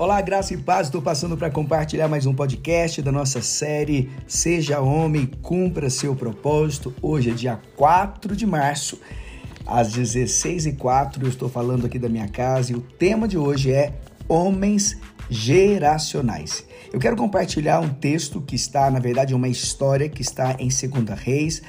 Olá, graça e paz. Estou passando para compartilhar mais um podcast da nossa série Seja Homem, Cumpra Seu Propósito. Hoje é dia 4 de março, às 16h04. Eu estou falando aqui da minha casa e o tema de hoje é Homens Geracionais. Eu quero compartilhar um texto que está, na verdade, uma história que está em 2 Reis,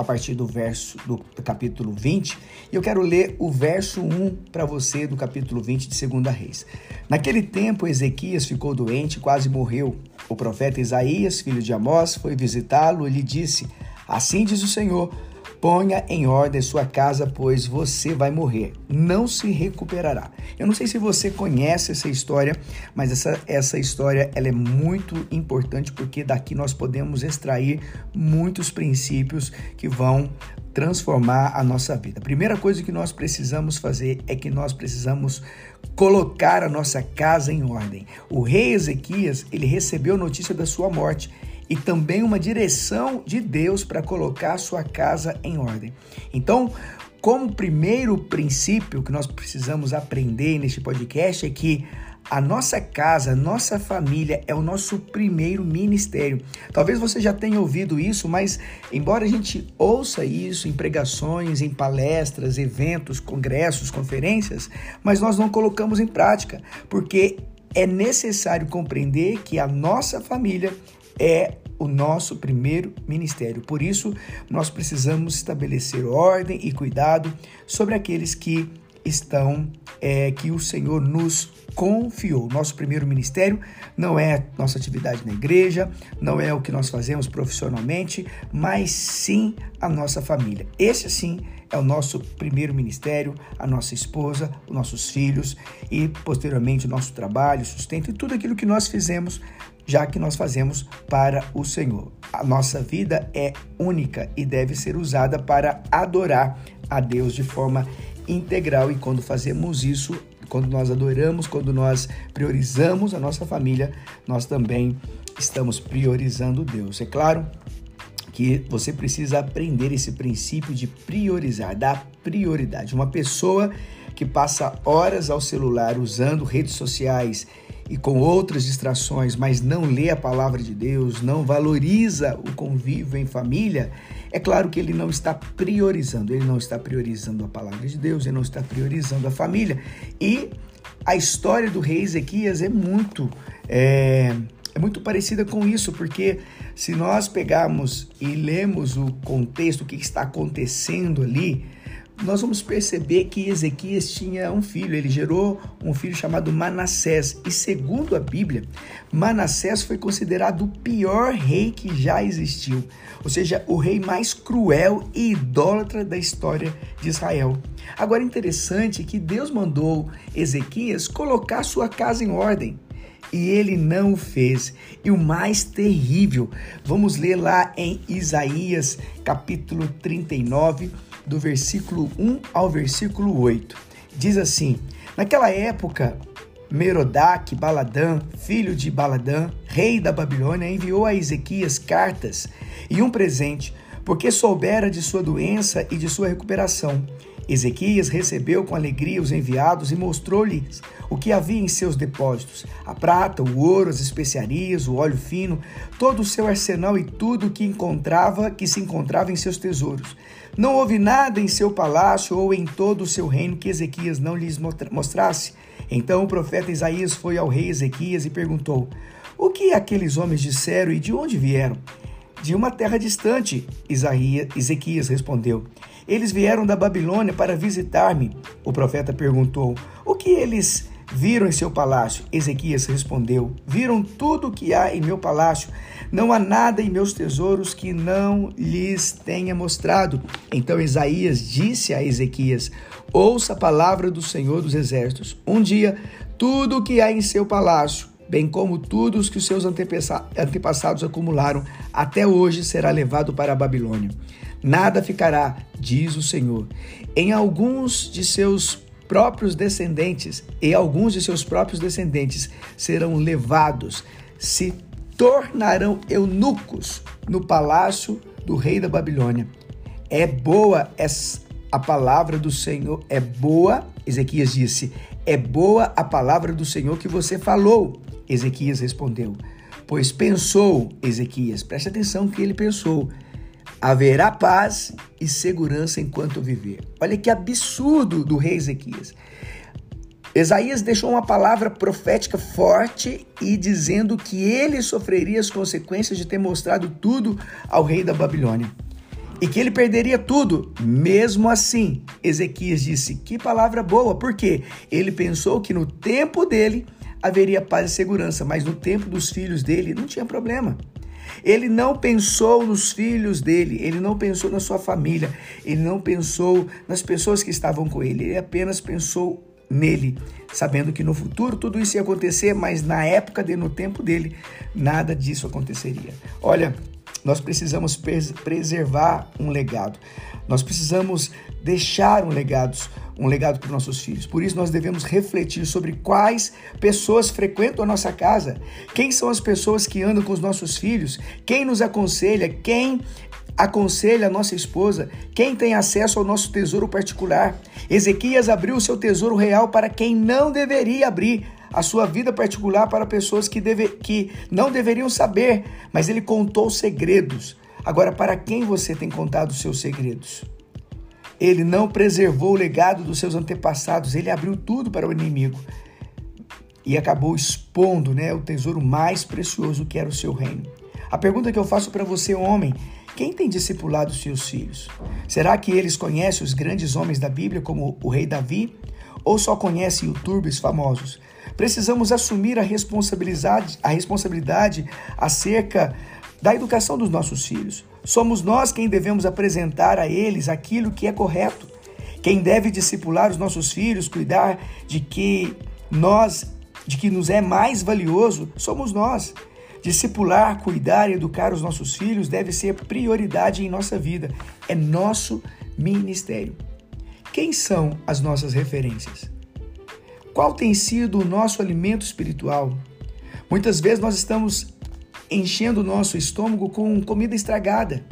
a partir do verso do capítulo 20, e eu quero ler o verso 1 para você do capítulo 20 de 2 Reis. Naquele tempo, Ezequias ficou doente e quase morreu. O profeta Isaías, filho de Amós, foi visitá-lo e lhe disse: Assim diz o Senhor: Ponha em ordem sua casa, pois você vai morrer, não se recuperará. Eu não sei se você conhece essa história, mas essa, essa história ela é muito importante porque daqui nós podemos extrair muitos princípios que vão transformar a nossa vida. A primeira coisa que nós precisamos fazer é que nós precisamos colocar a nossa casa em ordem. O rei Ezequias, ele recebeu notícia da sua morte e também uma direção de Deus para colocar a sua casa em ordem. Então, como primeiro princípio que nós precisamos aprender neste podcast é que a nossa casa, a nossa família é o nosso primeiro ministério. Talvez você já tenha ouvido isso, mas embora a gente ouça isso em pregações, em palestras, eventos, congressos, conferências, mas nós não colocamos em prática, porque é necessário compreender que a nossa família é o nosso primeiro ministério. Por isso, nós precisamos estabelecer ordem e cuidado sobre aqueles que estão, é, que o Senhor nos confiou. Nosso primeiro ministério não é nossa atividade na igreja, não é o que nós fazemos profissionalmente, mas sim a nossa família. Esse sim é o nosso primeiro ministério, a nossa esposa, os nossos filhos e posteriormente o nosso trabalho, sustento e tudo aquilo que nós fizemos já que nós fazemos para o Senhor. A nossa vida é única e deve ser usada para adorar a Deus de forma integral e quando fazemos isso, quando nós adoramos, quando nós priorizamos a nossa família, nós também estamos priorizando Deus. É claro que você precisa aprender esse princípio de priorizar, dar prioridade. Uma pessoa que passa horas ao celular usando redes sociais e com outras distrações, mas não lê a palavra de Deus, não valoriza o convívio em família, é claro que ele não está priorizando, ele não está priorizando a palavra de Deus, ele não está priorizando a família. E a história do rei Ezequias é muito. É, é muito parecida com isso, porque se nós pegarmos e lemos o contexto, o que está acontecendo ali, nós vamos perceber que Ezequias tinha um filho, ele gerou um filho chamado Manassés. E segundo a Bíblia, Manassés foi considerado o pior rei que já existiu, ou seja, o rei mais cruel e idólatra da história de Israel. Agora interessante que Deus mandou Ezequias colocar sua casa em ordem. E ele não o fez. E o mais terrível, vamos ler lá em Isaías capítulo 39, do versículo 1 ao versículo 8. Diz assim: Naquela época, Merodach Baladã, filho de Baladã, rei da Babilônia, enviou a Ezequias cartas e um presente, porque soubera de sua doença e de sua recuperação. Ezequias recebeu com alegria os enviados e mostrou-lhes o que havia em seus depósitos: a prata, o ouro, as especiarias, o óleo fino, todo o seu arsenal e tudo que encontrava, que se encontrava em seus tesouros. Não houve nada em seu palácio ou em todo o seu reino que Ezequias não lhes mostrasse. Então o profeta Isaías foi ao rei Ezequias e perguntou: O que aqueles homens disseram e de onde vieram? De uma terra distante, Isaías, Ezequias respondeu. Eles vieram da Babilônia para visitar-me. O profeta perguntou: O que eles viram em seu palácio? Ezequias respondeu: Viram tudo o que há em meu palácio. Não há nada em meus tesouros que não lhes tenha mostrado. Então Isaías disse a Ezequias: Ouça a palavra do Senhor dos Exércitos. Um dia, tudo o que há em seu palácio bem como tudo os que os seus antepassados acumularam, até hoje será levado para a Babilônia. Nada ficará, diz o Senhor. Em alguns de seus próprios descendentes, e alguns de seus próprios descendentes serão levados, se tornarão eunucos no palácio do rei da Babilônia. É boa essa a palavra do Senhor é boa. Ezequias disse: É boa a palavra do Senhor que você falou. Ezequias respondeu: Pois pensou, Ezequias, preste atenção que ele pensou: haverá paz e segurança enquanto viver. Olha que absurdo do rei Ezequias. Isaías deixou uma palavra profética forte e dizendo que ele sofreria as consequências de ter mostrado tudo ao rei da Babilônia e que ele perderia tudo. Mesmo assim, Ezequias disse: Que palavra boa, porque ele pensou que no tempo dele haveria paz e segurança, mas no tempo dos filhos dele não tinha problema. Ele não pensou nos filhos dele, ele não pensou na sua família, ele não pensou nas pessoas que estavam com ele, ele apenas pensou nele, sabendo que no futuro tudo isso ia acontecer, mas na época dele, no tempo dele, nada disso aconteceria. Olha, nós precisamos preservar um legado. Nós precisamos deixar um legado, um legado para nossos filhos. Por isso nós devemos refletir sobre quais pessoas frequentam a nossa casa, quem são as pessoas que andam com os nossos filhos, quem nos aconselha, quem aconselha a nossa esposa, quem tem acesso ao nosso tesouro particular. Ezequias abriu o seu tesouro real para quem não deveria abrir a sua vida particular para pessoas que, deve, que não deveriam saber, mas ele contou segredos. Agora, para quem você tem contado os seus segredos? Ele não preservou o legado dos seus antepassados, ele abriu tudo para o inimigo e acabou expondo né, o tesouro mais precioso que era o seu reino. A pergunta que eu faço para você, homem, quem tem discipulado seus filhos? Será que eles conhecem os grandes homens da Bíblia, como o rei Davi? Ou só conhecem youtubers famosos? Precisamos assumir a responsabilidade, a responsabilidade acerca da educação dos nossos filhos. Somos nós quem devemos apresentar a eles aquilo que é correto. Quem deve discipular os nossos filhos, cuidar de que nós, de que nos é mais valioso, somos nós. Discipular, cuidar e educar os nossos filhos deve ser prioridade em nossa vida. É nosso ministério. Quem são as nossas referências? Qual tem sido o nosso alimento espiritual? Muitas vezes nós estamos enchendo o nosso estômago com comida estragada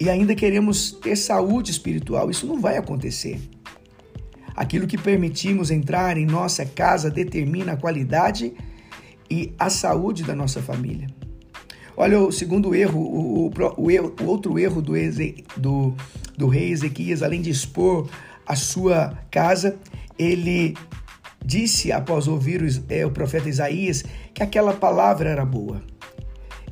e ainda queremos ter saúde espiritual. Isso não vai acontecer. Aquilo que permitimos entrar em nossa casa determina a qualidade e a saúde da nossa família. Olha o segundo erro, o, o, o, o outro erro do, do, do rei Ezequias, além de expor a sua casa, ele disse, após ouvir é, o profeta Isaías, que aquela palavra era boa.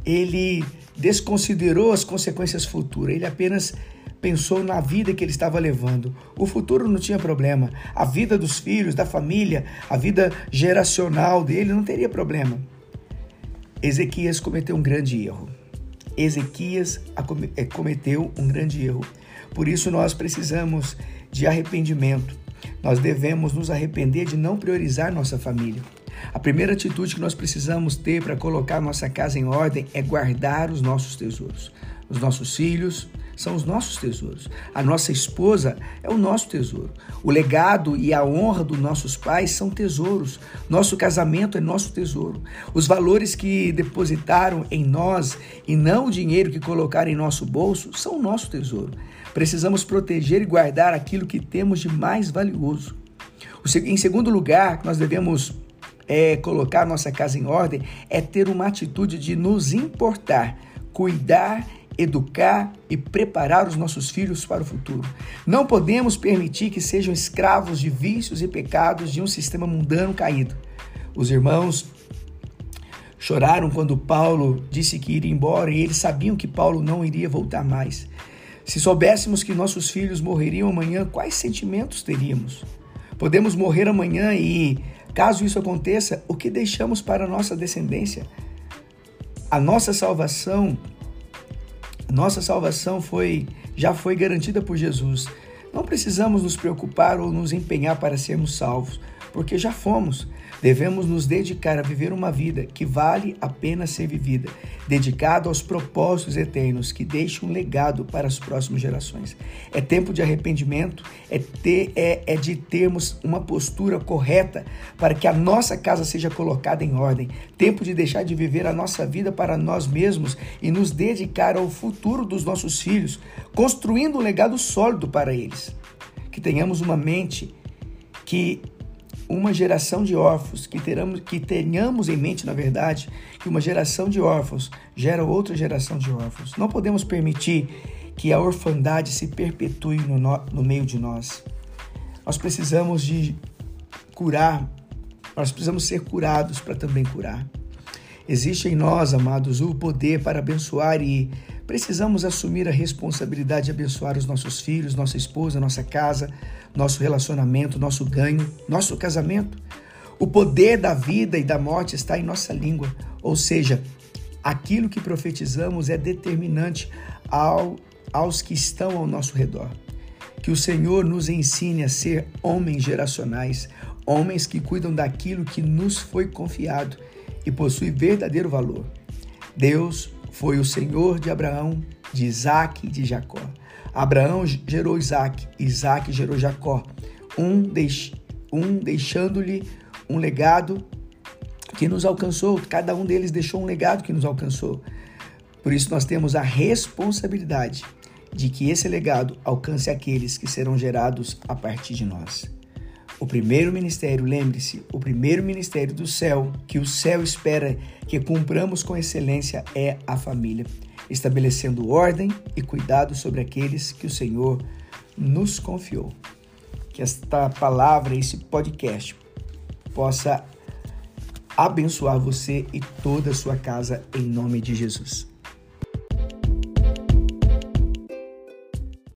Ele desconsiderou as consequências futuras, ele apenas pensou na vida que ele estava levando. O futuro não tinha problema. A vida dos filhos, da família, a vida geracional dele não teria problema. Ezequias cometeu um grande erro. Ezequias é, cometeu um grande erro. Por isso nós precisamos de arrependimento. Nós devemos nos arrepender de não priorizar nossa família. A primeira atitude que nós precisamos ter para colocar nossa casa em ordem é guardar os nossos tesouros. Os nossos filhos são os nossos tesouros. A nossa esposa é o nosso tesouro. O legado e a honra dos nossos pais são tesouros. Nosso casamento é nosso tesouro. Os valores que depositaram em nós e não o dinheiro que colocaram em nosso bolso são o nosso tesouro. Precisamos proteger e guardar aquilo que temos de mais valioso. Em segundo lugar, nós devemos é, colocar nossa casa em ordem é ter uma atitude de nos importar, cuidar, educar e preparar os nossos filhos para o futuro. Não podemos permitir que sejam escravos de vícios e pecados de um sistema mundano caído. Os irmãos choraram quando Paulo disse que iria embora e eles sabiam que Paulo não iria voltar mais. Se soubéssemos que nossos filhos morreriam amanhã, quais sentimentos teríamos? Podemos morrer amanhã e, caso isso aconteça, o que deixamos para a nossa descendência? A nossa salvação, nossa salvação foi já foi garantida por Jesus. Não precisamos nos preocupar ou nos empenhar para sermos salvos. Porque já fomos. Devemos nos dedicar a viver uma vida que vale a pena ser vivida, dedicado aos propósitos eternos que deixam um legado para as próximas gerações. É tempo de arrependimento, é, ter, é, é de termos uma postura correta para que a nossa casa seja colocada em ordem. Tempo de deixar de viver a nossa vida para nós mesmos e nos dedicar ao futuro dos nossos filhos, construindo um legado sólido para eles. Que tenhamos uma mente que uma geração de órfãos, que, teramos, que tenhamos em mente, na verdade, que uma geração de órfãos gera outra geração de órfãos. Não podemos permitir que a orfandade se perpetue no, no meio de nós. Nós precisamos de curar, nós precisamos ser curados para também curar. Existe em nós, amados, o poder para abençoar e precisamos assumir a responsabilidade de abençoar os nossos filhos, nossa esposa, nossa casa, nosso relacionamento, nosso ganho, nosso casamento. O poder da vida e da morte está em nossa língua, ou seja, aquilo que profetizamos é determinante ao, aos que estão ao nosso redor. Que o Senhor nos ensine a ser homens geracionais, homens que cuidam daquilo que nos foi confiado e possui verdadeiro valor. Deus foi o Senhor de Abraão, de Isaac e de Jacó. Abraão gerou Isaac, Isaac gerou Jacó, um, deix, um deixando-lhe um legado que nos alcançou, cada um deles deixou um legado que nos alcançou. Por isso nós temos a responsabilidade de que esse legado alcance aqueles que serão gerados a partir de nós. O primeiro ministério, lembre-se, o primeiro ministério do céu, que o céu espera que cumpramos com excelência, é a família, estabelecendo ordem e cuidado sobre aqueles que o Senhor nos confiou. Que esta palavra, esse podcast, possa abençoar você e toda a sua casa em nome de Jesus.